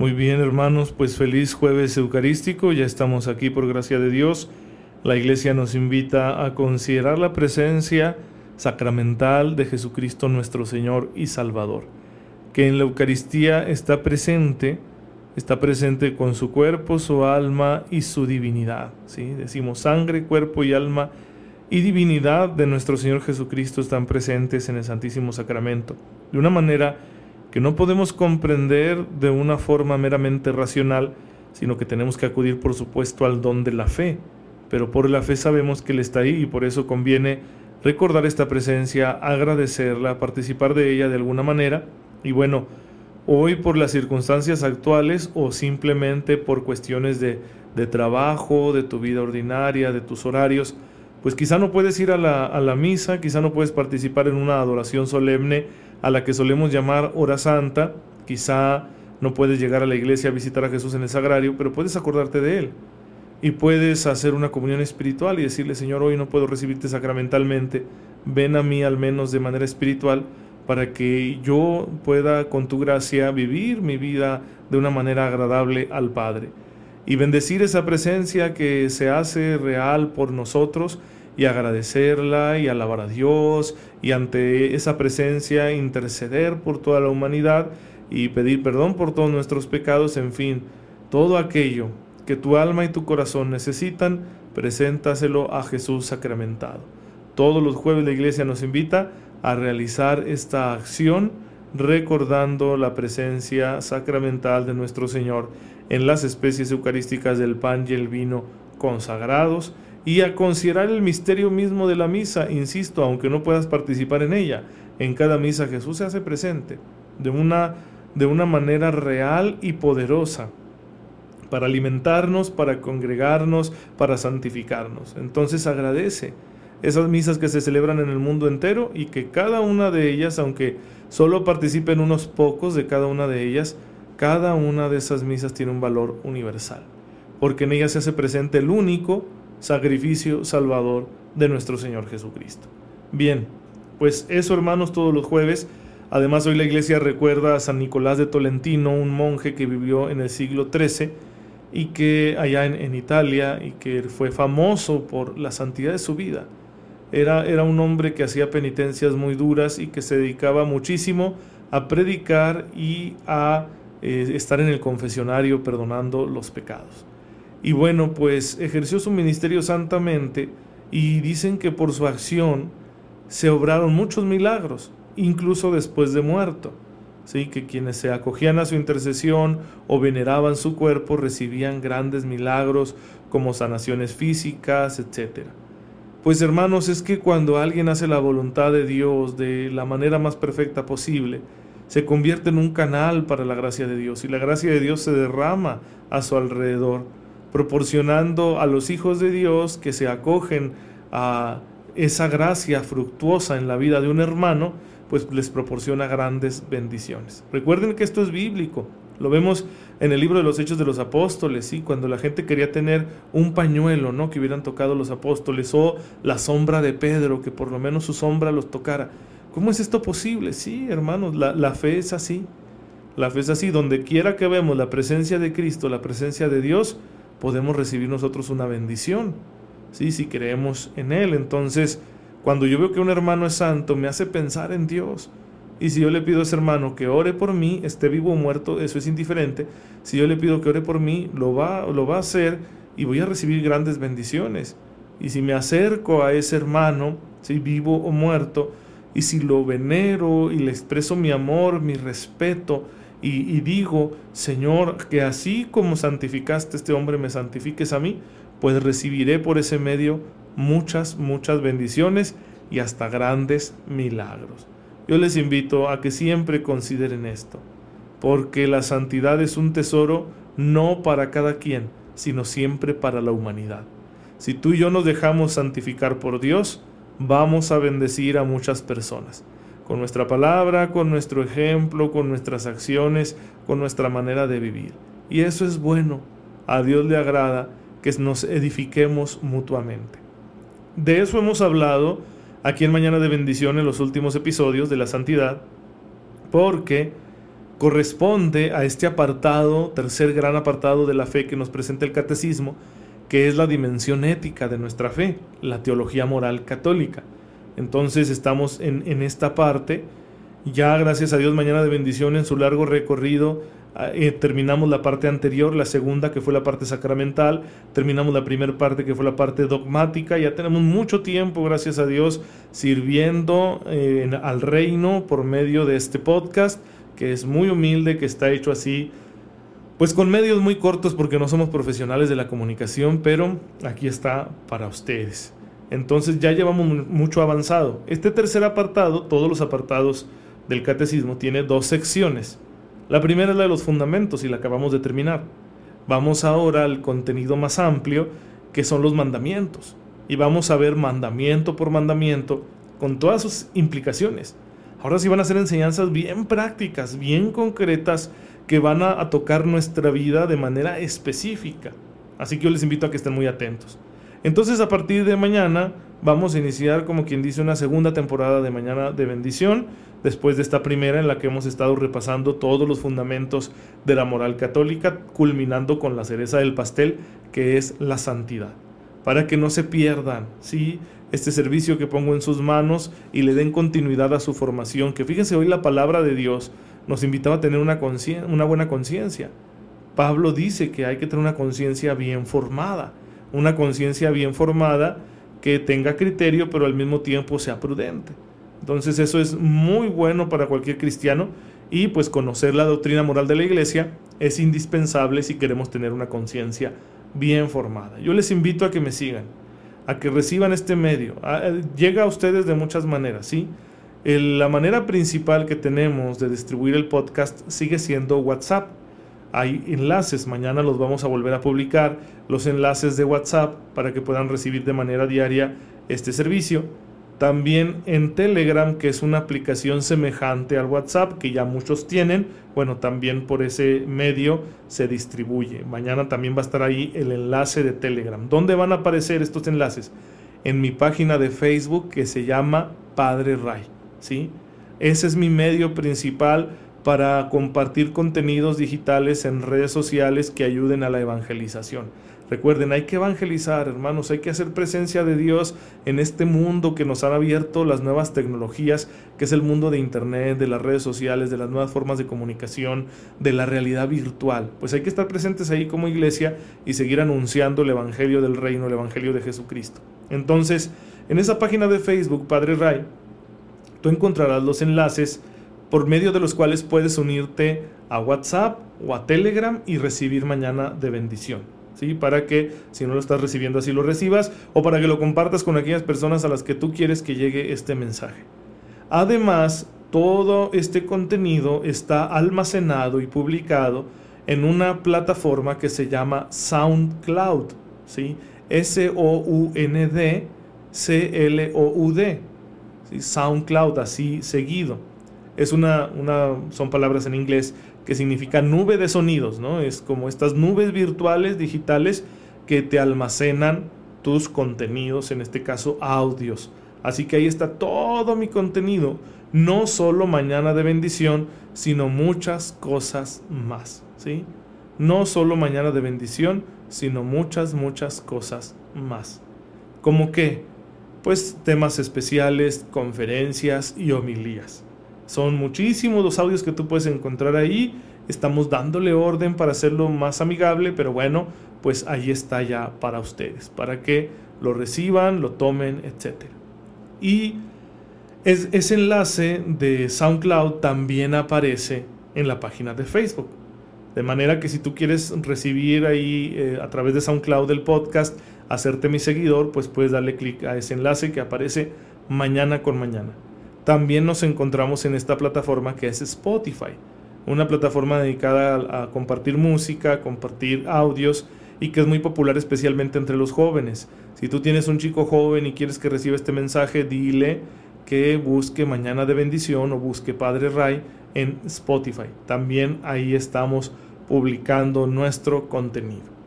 Muy bien, hermanos, pues feliz jueves eucarístico, ya estamos aquí por gracia de Dios. La iglesia nos invita a considerar la presencia sacramental de Jesucristo nuestro Señor y Salvador, que en la Eucaristía está presente, está presente con su cuerpo, su alma y su divinidad. ¿sí? Decimos sangre, cuerpo y alma y divinidad de nuestro Señor Jesucristo están presentes en el Santísimo Sacramento, de una manera que no podemos comprender de una forma meramente racional, sino que tenemos que acudir, por supuesto, al don de la fe. Pero por la fe sabemos que Él está ahí y por eso conviene recordar esta presencia, agradecerla, participar de ella de alguna manera. Y bueno, hoy por las circunstancias actuales o simplemente por cuestiones de, de trabajo, de tu vida ordinaria, de tus horarios, pues quizá no puedes ir a la, a la misa, quizá no puedes participar en una adoración solemne, a la que solemos llamar hora santa. Quizá no puedes llegar a la iglesia a visitar a Jesús en el sagrario, pero puedes acordarte de Él. Y puedes hacer una comunión espiritual y decirle, Señor, hoy no puedo recibirte sacramentalmente, ven a mí al menos de manera espiritual para que yo pueda con tu gracia vivir mi vida de una manera agradable al Padre. Y bendecir esa presencia que se hace real por nosotros y agradecerla y alabar a Dios y ante esa presencia interceder por toda la humanidad y pedir perdón por todos nuestros pecados, en fin, todo aquello que tu alma y tu corazón necesitan, preséntaselo a Jesús sacramentado. Todos los jueves la iglesia nos invita a realizar esta acción recordando la presencia sacramental de nuestro Señor en las especies eucarísticas del pan y el vino consagrados y a considerar el misterio mismo de la misa, insisto, aunque no puedas participar en ella. En cada misa Jesús se hace presente de una, de una manera real y poderosa para alimentarnos, para congregarnos, para santificarnos. Entonces agradece esas misas que se celebran en el mundo entero y que cada una de ellas, aunque solo participen unos pocos de cada una de ellas, cada una de esas misas tiene un valor universal, porque en ellas se hace presente el único, sacrificio salvador de nuestro Señor Jesucristo. Bien, pues eso hermanos todos los jueves. Además hoy la iglesia recuerda a San Nicolás de Tolentino, un monje que vivió en el siglo XIII y que allá en, Italia y que fue famoso por la santidad de su vida. Era, era un hombre que hacía penitencias muy duras y que se dedicaba muchísimo a predicar y a eh, estar en el confesionario perdonando los pecados. Y bueno, pues ejerció su ministerio santamente y dicen que por su acción se obraron muchos milagros, incluso después de muerto. Sí, que quienes se acogían a su intercesión o veneraban su cuerpo recibían grandes milagros como sanaciones físicas, etc. Pues hermanos, es que cuando alguien hace la voluntad de Dios de la manera más perfecta posible, se convierte en un canal para la gracia de Dios y la gracia de Dios se derrama a su alrededor proporcionando a los hijos de Dios que se acogen a esa gracia fructuosa en la vida de un hermano, pues les proporciona grandes bendiciones. Recuerden que esto es bíblico. Lo vemos en el libro de los Hechos de los Apóstoles, ¿sí? cuando la gente quería tener un pañuelo ¿no? que hubieran tocado los apóstoles o la sombra de Pedro, que por lo menos su sombra los tocara. ¿Cómo es esto posible? Sí, hermanos, la, la fe es así. La fe es así. Donde quiera que vemos la presencia de Cristo, la presencia de Dios, podemos recibir nosotros una bendición, ¿sí? si creemos en Él. Entonces, cuando yo veo que un hermano es santo, me hace pensar en Dios. Y si yo le pido a ese hermano que ore por mí, esté vivo o muerto, eso es indiferente. Si yo le pido que ore por mí, lo va, lo va a hacer y voy a recibir grandes bendiciones. Y si me acerco a ese hermano, si vivo o muerto, y si lo venero y le expreso mi amor, mi respeto, y, digo, Señor, que así como santificaste a este hombre, me santifiques a mí, pues recibiré por ese medio muchas, muchas bendiciones y hasta grandes milagros. Yo les invito a que siempre consideren esto, porque la santidad es un tesoro no para cada quien, sino siempre para la humanidad. Si tú y yo nos dejamos santificar por Dios, vamos a bendecir a muchas personas. Con nuestra palabra, con nuestro ejemplo, con nuestras acciones, con nuestra manera de vivir. Y eso es bueno. A Dios le agrada que nos edifiquemos mutuamente. De eso hemos hablado aquí en Mañana de Bendición en los últimos episodios de la santidad, porque corresponde a este apartado, tercer gran apartado de la fe que nos presenta el catecismo, que es la dimensión ética de nuestra fe, la teología moral católica. Entonces estamos en, esta parte, ya gracias a Dios mañana de bendición en su largo recorrido, ah, eh, terminamos la parte anterior, la segunda que fue la parte sacramental, terminamos la primera parte que fue la parte dogmática, ya tenemos mucho tiempo, gracias a Dios, sirviendo eh, al reino por medio de este podcast, que es muy humilde, que está hecho así pues con medios muy cortos porque no somos profesionales de la comunicación, pero aquí está para ustedes. Entonces ya llevamos mucho avanzado. Este tercer apartado, todos los apartados del catecismo, tiene dos secciones. La primera es la de los fundamentos y la acabamos de terminar. Vamos ahora al contenido más amplio, que son los mandamientos. Y vamos a ver mandamiento por mandamiento con todas sus implicaciones. Ahora sí van a ser enseñanzas bien prácticas, bien concretas, que van a, tocar nuestra vida de manera específica. Así que yo les invito a que estén muy atentos. Entonces a partir de mañana vamos a iniciar como quien dice una segunda temporada de Mañana de Bendición, después de esta primera en la que hemos estado repasando todos los fundamentos de la moral católica, culminando con la cereza del pastel que es la santidad. Para que no se pierdan, ¿sí? este servicio que pongo en sus manos y le den continuidad a su formación, que fíjense hoy la palabra de Dios nos invitaba a tener una, una buena conciencia. Pablo dice que hay que tener una conciencia bien formada, una conciencia bien formada que tenga criterio pero al mismo tiempo sea prudente. Entonces eso es muy bueno para cualquier cristiano y pues conocer la doctrina moral de la iglesia es indispensable si queremos tener una conciencia bien formada. Yo les invito a que me sigan, a que reciban este medio. Llega a ustedes de muchas maneras, ¿sí? la manera principal que tenemos de distribuir el podcast sigue siendo WhatsApp. Hay enlaces, mañana los vamos a volver a publicar, los enlaces de WhatsApp para que puedan recibir de manera diaria este servicio. También en Telegram, que es una aplicación semejante al WhatsApp, que ya muchos tienen, bueno, también por ese medio se distribuye. Mañana también va a estar ahí el enlace de Telegram. ¿Dónde van a aparecer estos enlaces? En mi página de Facebook que se llama Padre Ray. ¿sí? Ese es mi medio principal para compartir contenidos digitales en redes sociales que ayuden a la evangelización. Recuerden, hay que evangelizar, hermanos, hay que hacer presencia de Dios en este mundo que nos han abierto las nuevas tecnologías, que es el mundo de Internet, de las redes sociales, de las nuevas formas de comunicación, de la realidad virtual. Pues hay que estar presentes ahí como iglesia y seguir anunciando el Evangelio del Reino, el Evangelio de Jesucristo. Entonces, en esa página de Facebook, Padre Ray, tú encontrarás los enlaces por medio de los cuales puedes unirte a WhatsApp o a Telegram y recibir mañana de bendición. ¿sí? Para que si no lo estás recibiendo así lo recibas o para que lo compartas con aquellas personas a las que tú quieres que llegue este mensaje. Además, todo este contenido está almacenado y publicado en una plataforma que se llama SoundCloud, ¿sí? S-O-U-N-D C-L-O-U-D. SoundCloud, así seguido. Es una, una, son palabras en inglés que significa nube de sonidos, ¿no? Es como estas nubes virtuales, digitales, que te almacenan tus contenidos, en este caso audios. Así que ahí está todo mi contenido, no solo mañana de bendición, sino muchas cosas más, ¿sí? No solo mañana de bendición, sino muchas, muchas cosas más. ¿Cómo qué? pues temas especiales, conferencias y homilías. Son muchísimos los audios que tú puedes encontrar ahí. Estamos dándole orden para hacerlo más amigable, pero bueno, pues ahí está ya para ustedes, para que lo reciban, lo tomen, etc. Y ese enlace de SoundCloud también aparece en la página de Facebook. De manera que si tú quieres recibir ahí eh, a través de SoundCloud el podcast, hacerte mi seguidor, pues puedes darle clic a ese enlace que aparece mañana con mañana. También nos encontramos en esta plataforma que es Spotify, una plataforma dedicada a, compartir música, compartir audios y que es muy popular especialmente entre los jóvenes. Si tú tienes un chico joven y quieres que reciba este mensaje, dile que busque Mañana de Bendición o busque Padre Ray en Spotify. También ahí estamos publicando nuestro contenido.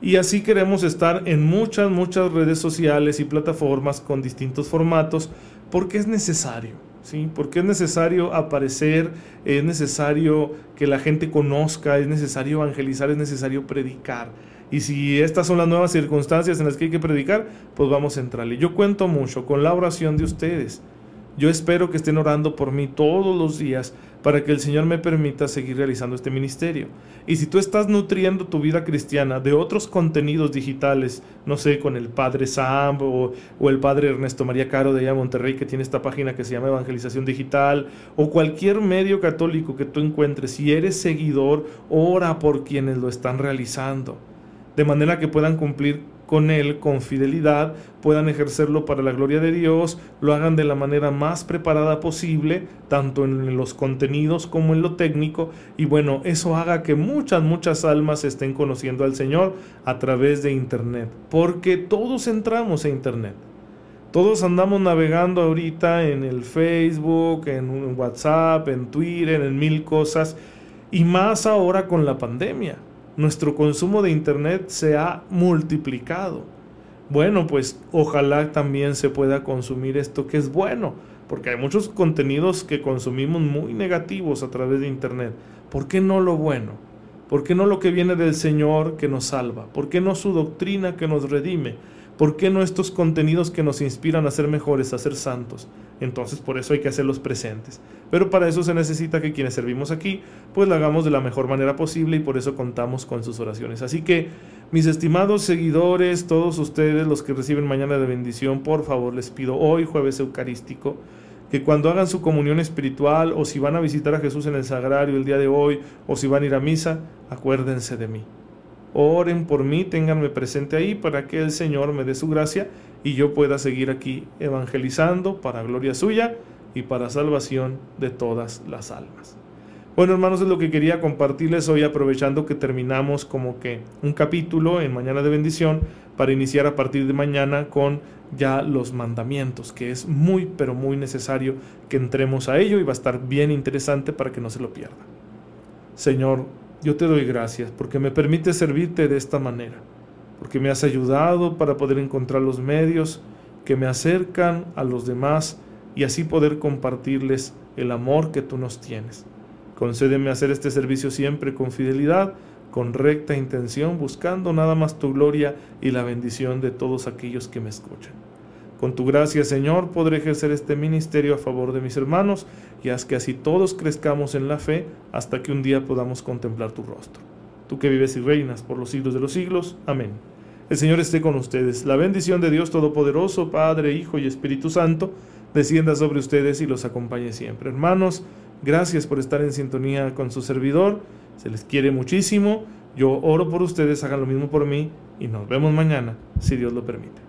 Y así queremos estar en muchas, muchas redes sociales y plataformas con distintos formatos porque es necesario. ¿Sí? Porque es necesario aparecer, es necesario que la gente conozca, es necesario evangelizar, es necesario predicar. Y si estas son las nuevas circunstancias en las que hay que predicar, pues vamos a entrarle. Yo cuento mucho con la oración de ustedes. Yo espero que estén orando por mí todos los días para que el Señor me permita seguir realizando este ministerio. Y si tú estás nutriendo tu vida cristiana de otros contenidos digitales, no sé, con el Padre Sam o, el Padre Ernesto María Caro de allá Monterrey que tiene esta página que se llama Evangelización Digital, o cualquier medio católico que tú encuentres, si eres seguidor, ora por quienes lo están realizando, de manera que puedan cumplir con Él con fidelidad, puedan ejercerlo para la gloria de Dios, lo hagan de la manera más preparada posible, tanto en los contenidos como en lo técnico, y bueno, eso haga que muchas, muchas almas estén conociendo al Señor a través de Internet, porque todos entramos a Internet. Todos andamos navegando ahorita en el Facebook, en WhatsApp, en Twitter, en mil cosas, y más ahora con la pandemia nuestro consumo de Internet se ha multiplicado. Bueno, pues ojalá también se pueda consumir esto que es bueno, porque hay muchos contenidos que consumimos muy negativos a través de Internet. ¿Por qué no lo bueno? ¿Por qué no lo que viene del Señor que nos salva? ¿Por qué no su doctrina que nos redime? ¿Por qué no estos contenidos que nos inspiran a ser mejores, a ser santos? Entonces por eso hay que hacerlos presentes. Pero para eso se necesita que quienes servimos aquí, pues lo hagamos de la mejor manera posible y por eso contamos con sus oraciones. Así que, mis estimados seguidores, todos ustedes, los que reciben mañana de bendición, por favor les pido hoy, jueves eucarístico, que cuando hagan su comunión espiritual o si van a visitar a Jesús en el sagrario el día de hoy o si van a ir a misa, acuérdense de mí oren por mí, ténganme presente ahí para que el Señor me dé su gracia y yo pueda seguir aquí evangelizando para gloria suya y para salvación de todas las almas. Bueno, hermanos, es lo que quería compartirles hoy, aprovechando que terminamos como que un capítulo en Mañana de Bendición para iniciar a partir de mañana con ya los mandamientos, que es muy, pero muy necesario que entremos a ello y va a estar bien interesante para que no se lo pierdan. Señor, yo te doy gracias porque me permite servirte de esta manera, porque me has ayudado para poder encontrar los medios que me acercan a los demás y así poder compartirles el amor que tú nos tienes. Concédeme hacer este servicio siempre con fidelidad, con recta intención, buscando nada más tu gloria y la bendición de todos aquellos que me escuchan. Con tu gracia, Señor, podré ejercer este ministerio a favor de mis hermanos y haz que así todos crezcamos en la fe hasta que un día podamos contemplar tu rostro. Tú que vives y reinas por los siglos de los siglos. Amén. El Señor esté con ustedes. La bendición de Dios Todopoderoso, Padre, Hijo y Espíritu Santo, descienda sobre ustedes y los acompañe siempre. Hermanos, gracias por estar en sintonía con su servidor. Se les quiere muchísimo. Yo oro por ustedes, hagan lo mismo por mí y nos vemos mañana, si Dios lo permite.